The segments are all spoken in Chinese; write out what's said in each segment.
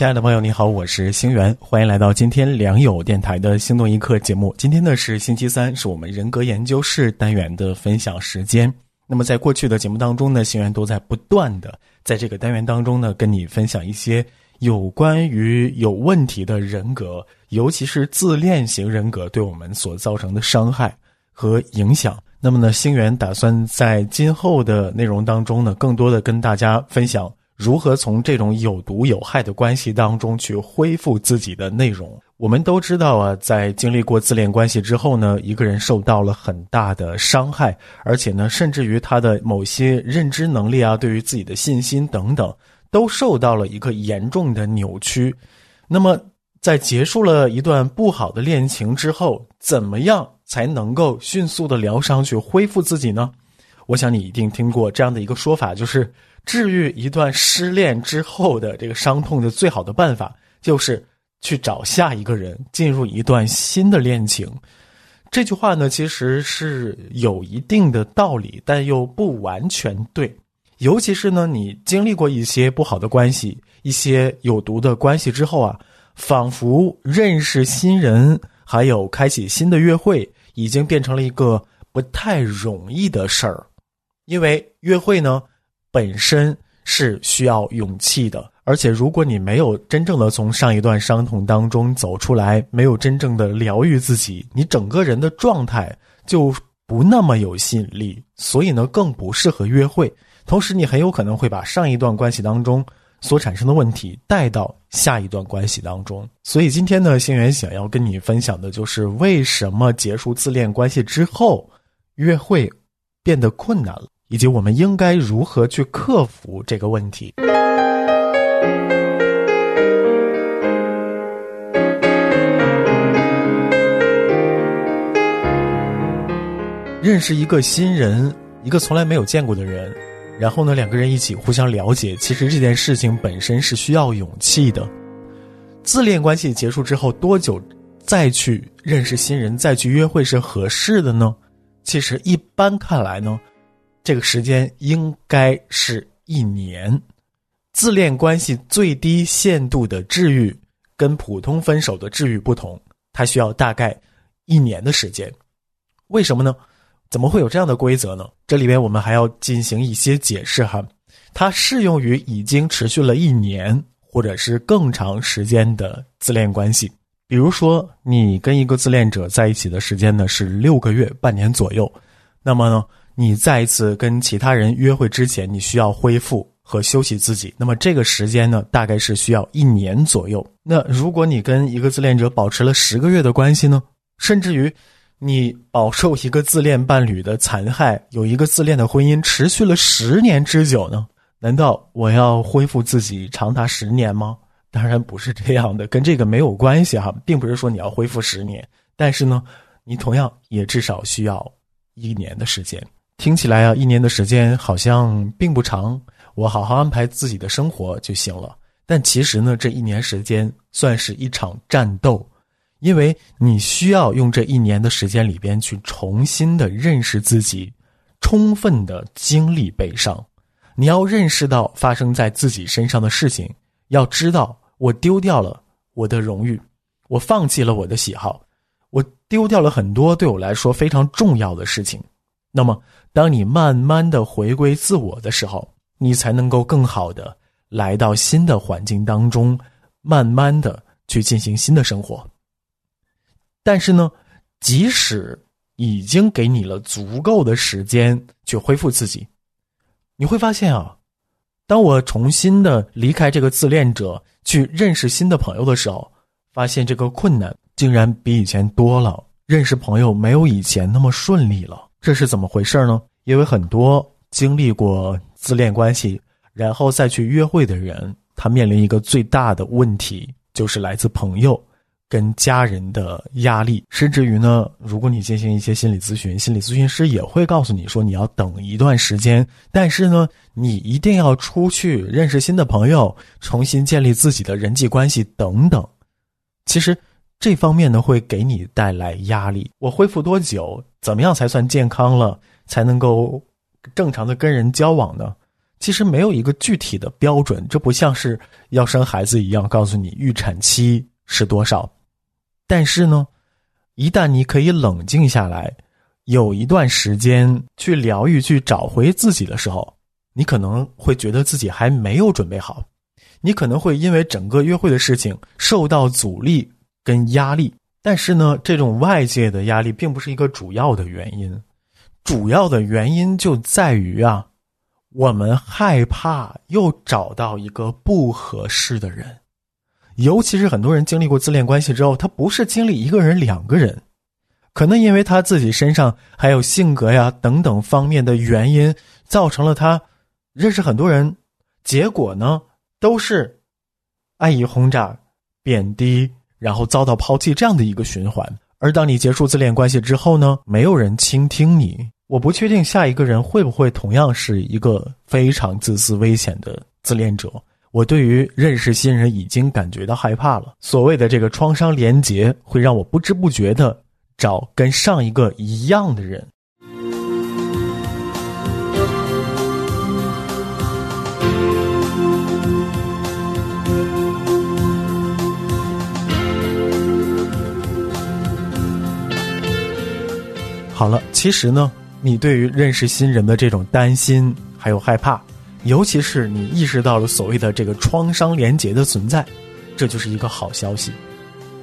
亲爱的朋友，你好，我是星源，欢迎来到今天良友电台的心动一刻节目。今天呢是星期三，是我们人格研究室单元的分享时间。那么在过去的节目当中呢，星源都在不断的在这个单元当中呢，跟你分享一些有关于有问题的人格，尤其是自恋型人格对我们所造成的伤害和影响。那么呢，星源打算在今后的内容当中呢，更多的跟大家分享。如何从这种有毒有害的关系当中去恢复自己的内容？我们都知道啊，在经历过自恋关系之后呢，一个人受到了很大的伤害，而且呢，甚至于他的某些认知能力啊，对于自己的信心等等，都受到了一个严重的扭曲。那么，在结束了一段不好的恋情之后，怎么样才能够迅速的疗伤去恢复自己呢？我想你一定听过这样的一个说法，就是。治愈一段失恋之后的这个伤痛的最好的办法，就是去找下一个人，进入一段新的恋情。这句话呢，其实是有一定的道理，但又不完全对。尤其是呢，你经历过一些不好的关系、一些有毒的关系之后啊，仿佛认识新人，还有开启新的约会，已经变成了一个不太容易的事儿。因为约会呢。本身是需要勇气的，而且如果你没有真正的从上一段伤痛当中走出来，没有真正的疗愈自己，你整个人的状态就不那么有吸引力，所以呢，更不适合约会。同时，你很有可能会把上一段关系当中所产生的问题带到下一段关系当中。所以，今天呢，星源想要跟你分享的就是为什么结束自恋关系之后，约会变得困难了。以及我们应该如何去克服这个问题？认识一个新人，一个从来没有见过的人，然后呢，两个人一起互相了解。其实这件事情本身是需要勇气的。自恋关系结束之后多久再去认识新人、再去约会是合适的呢？其实一般看来呢。这个时间应该是一年。自恋关系最低限度的治愈跟普通分手的治愈不同，它需要大概一年的时间。为什么呢？怎么会有这样的规则呢？这里边我们还要进行一些解释哈。它适用于已经持续了一年或者是更长时间的自恋关系。比如说，你跟一个自恋者在一起的时间呢是六个月、半年左右，那么呢？你再一次跟其他人约会之前，你需要恢复和休息自己。那么这个时间呢，大概是需要一年左右。那如果你跟一个自恋者保持了十个月的关系呢，甚至于你饱受一个自恋伴侣的残害，有一个自恋的婚姻持续了十年之久呢？难道我要恢复自己长达十年吗？当然不是这样的，跟这个没有关系哈，并不是说你要恢复十年，但是呢，你同样也至少需要一年的时间。听起来啊，一年的时间好像并不长，我好好安排自己的生活就行了。但其实呢，这一年时间算是一场战斗，因为你需要用这一年的时间里边去重新的认识自己，充分的经历悲伤。你要认识到发生在自己身上的事情，要知道我丢掉了我的荣誉，我放弃了我的喜好，我丢掉了很多对我来说非常重要的事情。那么。当你慢慢的回归自我的时候，你才能够更好的来到新的环境当中，慢慢的去进行新的生活。但是呢，即使已经给你了足够的时间去恢复自己，你会发现啊，当我重新的离开这个自恋者，去认识新的朋友的时候，发现这个困难竟然比以前多了，认识朋友没有以前那么顺利了。这是怎么回事呢？因为很多经历过自恋关系，然后再去约会的人，他面临一个最大的问题，就是来自朋友跟家人的压力，甚至于呢，如果你进行一些心理咨询，心理咨询师也会告诉你说你要等一段时间，但是呢，你一定要出去认识新的朋友，重新建立自己的人际关系等等。其实这方面呢，会给你带来压力。我恢复多久？怎么样才算健康了？才能够正常的跟人交往呢？其实没有一个具体的标准，这不像是要生孩子一样，告诉你预产期是多少。但是呢，一旦你可以冷静下来，有一段时间去疗愈、去找回自己的时候，你可能会觉得自己还没有准备好，你可能会因为整个约会的事情受到阻力跟压力。但是呢，这种外界的压力并不是一个主要的原因，主要的原因就在于啊，我们害怕又找到一个不合适的人。尤其是很多人经历过自恋关系之后，他不是经历一个人、两个人，可能因为他自己身上还有性格呀等等方面的原因，造成了他认识很多人，结果呢都是爱意轰炸、贬低，然后遭到抛弃这样的一个循环。而当你结束自恋关系之后呢，没有人倾听你，我不确定下一个人会不会同样是一个非常自私、危险的自恋者。我对于认识新人已经感觉到害怕了。所谓的这个创伤连结，会让我不知不觉的找跟上一个一样的人。其实呢，你对于认识新人的这种担心还有害怕。尤其是你意识到了所谓的这个创伤连结的存在，这就是一个好消息，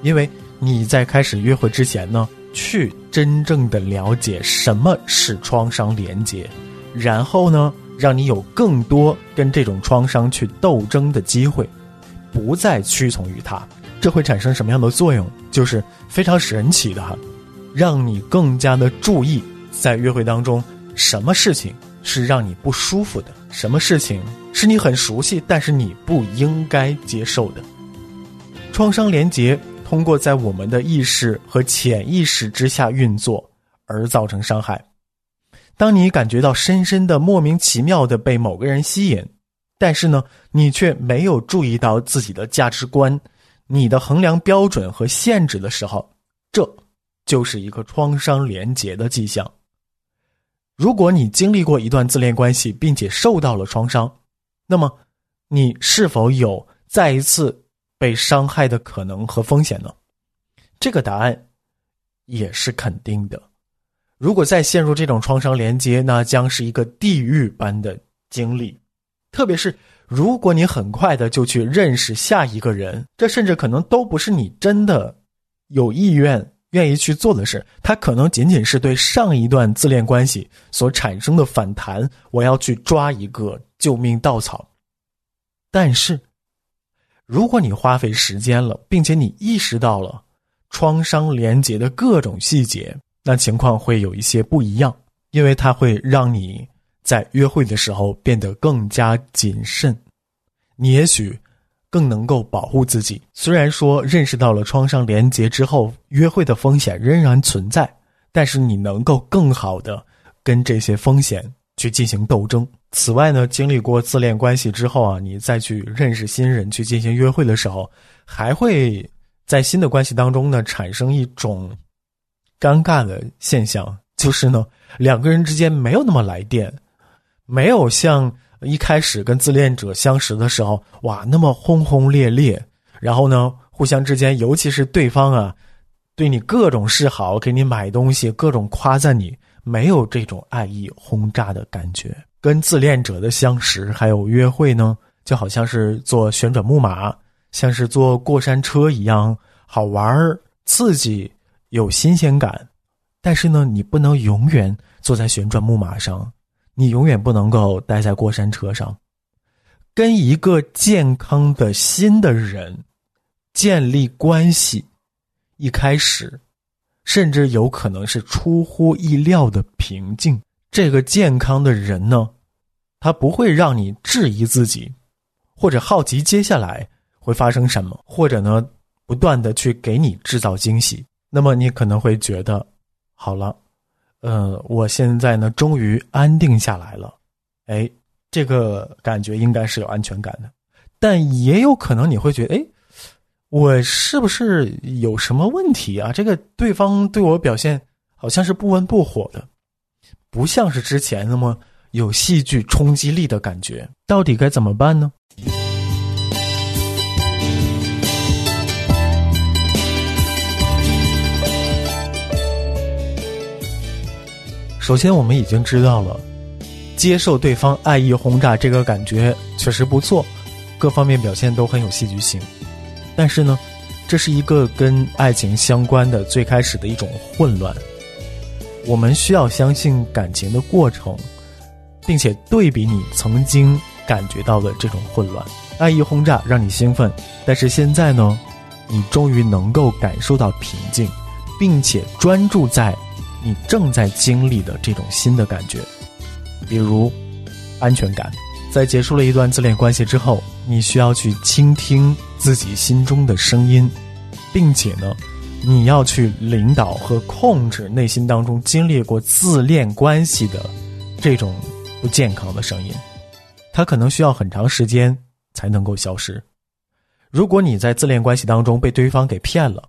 因为你在开始约会之前呢，去真正的了解什么是创伤连结，然后呢，让你有更多跟这种创伤去斗争的机会，不再屈从于它，这会产生什么样的作用？就是非常神奇的哈，让你更加的注意在约会当中什么事情。是让你不舒服的，什么事情是你很熟悉，但是你不应该接受的？创伤连结通过在我们的意识和潜意识之下运作而造成伤害。当你感觉到深深的莫名其妙的被某个人吸引，但是呢，你却没有注意到自己的价值观、你的衡量标准和限制的时候，这就是一个创伤连结的迹象。如果你经历过一段自恋关系，并且受到了创伤，那么你是否有再一次被伤害的可能和风险呢？这个答案也是肯定的。如果再陷入这种创伤连接，那将是一个地狱般的经历。特别是如果你很快的就去认识下一个人，这甚至可能都不是你真的有意愿。愿意去做的事，他可能仅仅是对上一段自恋关系所产生的反弹。我要去抓一个救命稻草。但是，如果你花费时间了，并且你意识到了创伤连结的各种细节，那情况会有一些不一样，因为它会让你在约会的时候变得更加谨慎。你也许。更能够保护自己。虽然说认识到了创伤连结之后，约会的风险仍然存在，但是你能够更好的跟这些风险去进行斗争。此外呢，经历过自恋关系之后啊，你再去认识新人去进行约会的时候，还会在新的关系当中呢产生一种尴尬的现象，就是呢两个人之间没有那么来电，没有像。一开始跟自恋者相识的时候，哇，那么轰轰烈烈，然后呢，互相之间，尤其是对方啊，对你各种示好，给你买东西，各种夸赞你，没有这种爱意轰炸的感觉。跟自恋者的相识还有约会呢，就好像是坐旋转木马，像是坐过山车一样，好玩刺激，有新鲜感。但是呢，你不能永远坐在旋转木马上。你永远不能够待在过山车上，跟一个健康的新的人建立关系，一开始，甚至有可能是出乎意料的平静。这个健康的人呢，他不会让你质疑自己，或者好奇接下来会发生什么，或者呢，不断的去给你制造惊喜，那么你可能会觉得，好了，呃，我现在呢终于安定下来了，哎，这个感觉应该是有安全感的，但也有可能你会觉得，哎，我是不是有什么问题啊？这个对方对我表现好像是不温不火的，不像是之前那么有戏剧冲击力的感觉，到底该怎么办呢？首先，我们已经知道了，接受对方爱意轰炸这个感觉确实不错，各方面表现都很有戏剧性。但是呢，这是一个跟爱情相关的最开始的一种混乱。我们需要相信感情的过程，并且对比你曾经感觉到的这种混乱。爱意轰炸让你兴奋，但是现在呢，你终于能够感受到平静，并且专注在。你正在经历的这种新的感觉，比如安全感。在结束了一段自恋关系之后，你需要去倾听自己心中的声音，并且呢，你要去领导和控制内心当中经历过自恋关系的这种不健康的声音。它可能需要很长时间才能够消失。如果你在自恋关系当中被对方给骗了，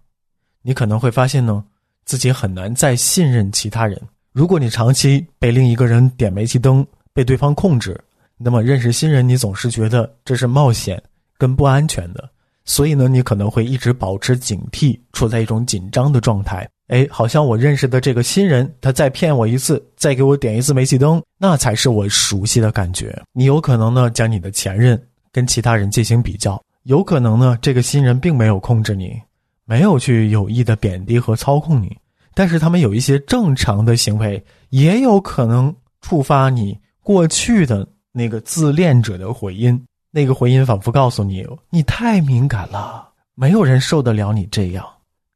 你可能会发现呢。自己很难再信任其他人。如果你长期被另一个人点煤气灯，被对方控制，那么认识新人，你总是觉得这是冒险跟不安全的。所以呢，你可能会一直保持警惕，处在一种紧张的状态。哎，好像我认识的这个新人，他再骗我一次，再给我点一次煤气灯，那才是我熟悉的感觉。你有可能呢，将你的前任跟其他人进行比较，有可能呢，这个新人并没有控制你。没有去有意的贬低和操控你，但是他们有一些正常的行为，也有可能触发你过去的那个自恋者的回音。那个回音仿佛告诉你，你太敏感了，没有人受得了你这样。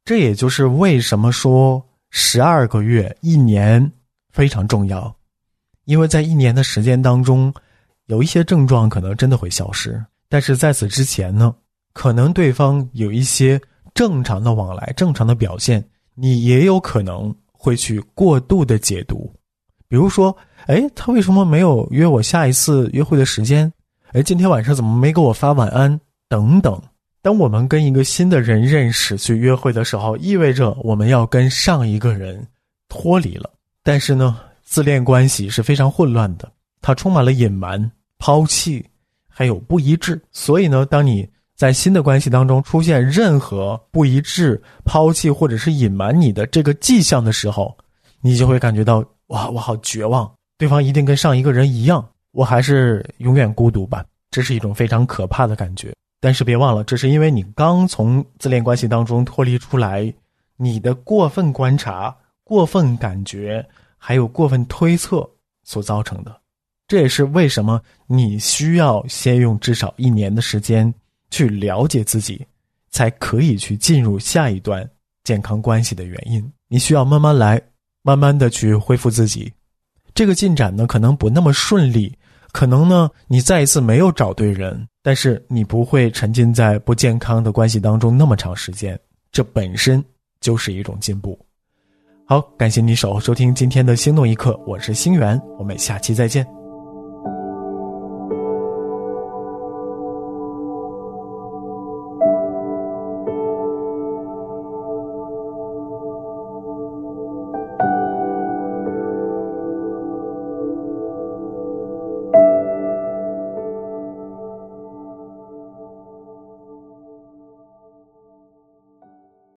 这也就是为什么说十二个月、一年非常重要，因为在一年的时间当中，有一些症状可能真的会消失，但是在此之前呢，可能对方有一些。正常的往来，正常的表现，你也有可能会去过度的解读。比如说，哎，他为什么没有约我下一次约会的时间？哎，今天晚上怎么没给我发晚安？等等。当我们跟一个新的人认识去约会的时候，意味着我们要跟上一个人脱离了。但是呢，自恋关系是非常混乱的，它充满了隐瞒、抛弃，还有不一致。所以呢，当你。在新的关系当中出现任何不一致、抛弃或者是隐瞒你的这个迹象的时候，你就会感觉到哇，我好绝望，对方一定跟上一个人一样，我还是永远孤独吧。这是一种非常可怕的感觉。但是别忘了，这是因为你刚从自恋关系当中脱离出来，你的过分观察、过分感觉还有过分推测所造成的。这也是为什么你需要先用至少一年的时间。去了解自己，才可以去进入下一段健康关系的原因。你需要慢慢来，慢慢的去恢复自己。这个进展呢，可能不那么顺利，可能呢，你再一次没有找对人，但是你不会沉浸在不健康的关系当中那么长时间。这本身就是一种进步。好，感谢你守候收听今天的心动一刻，我是星源，我们下期再见。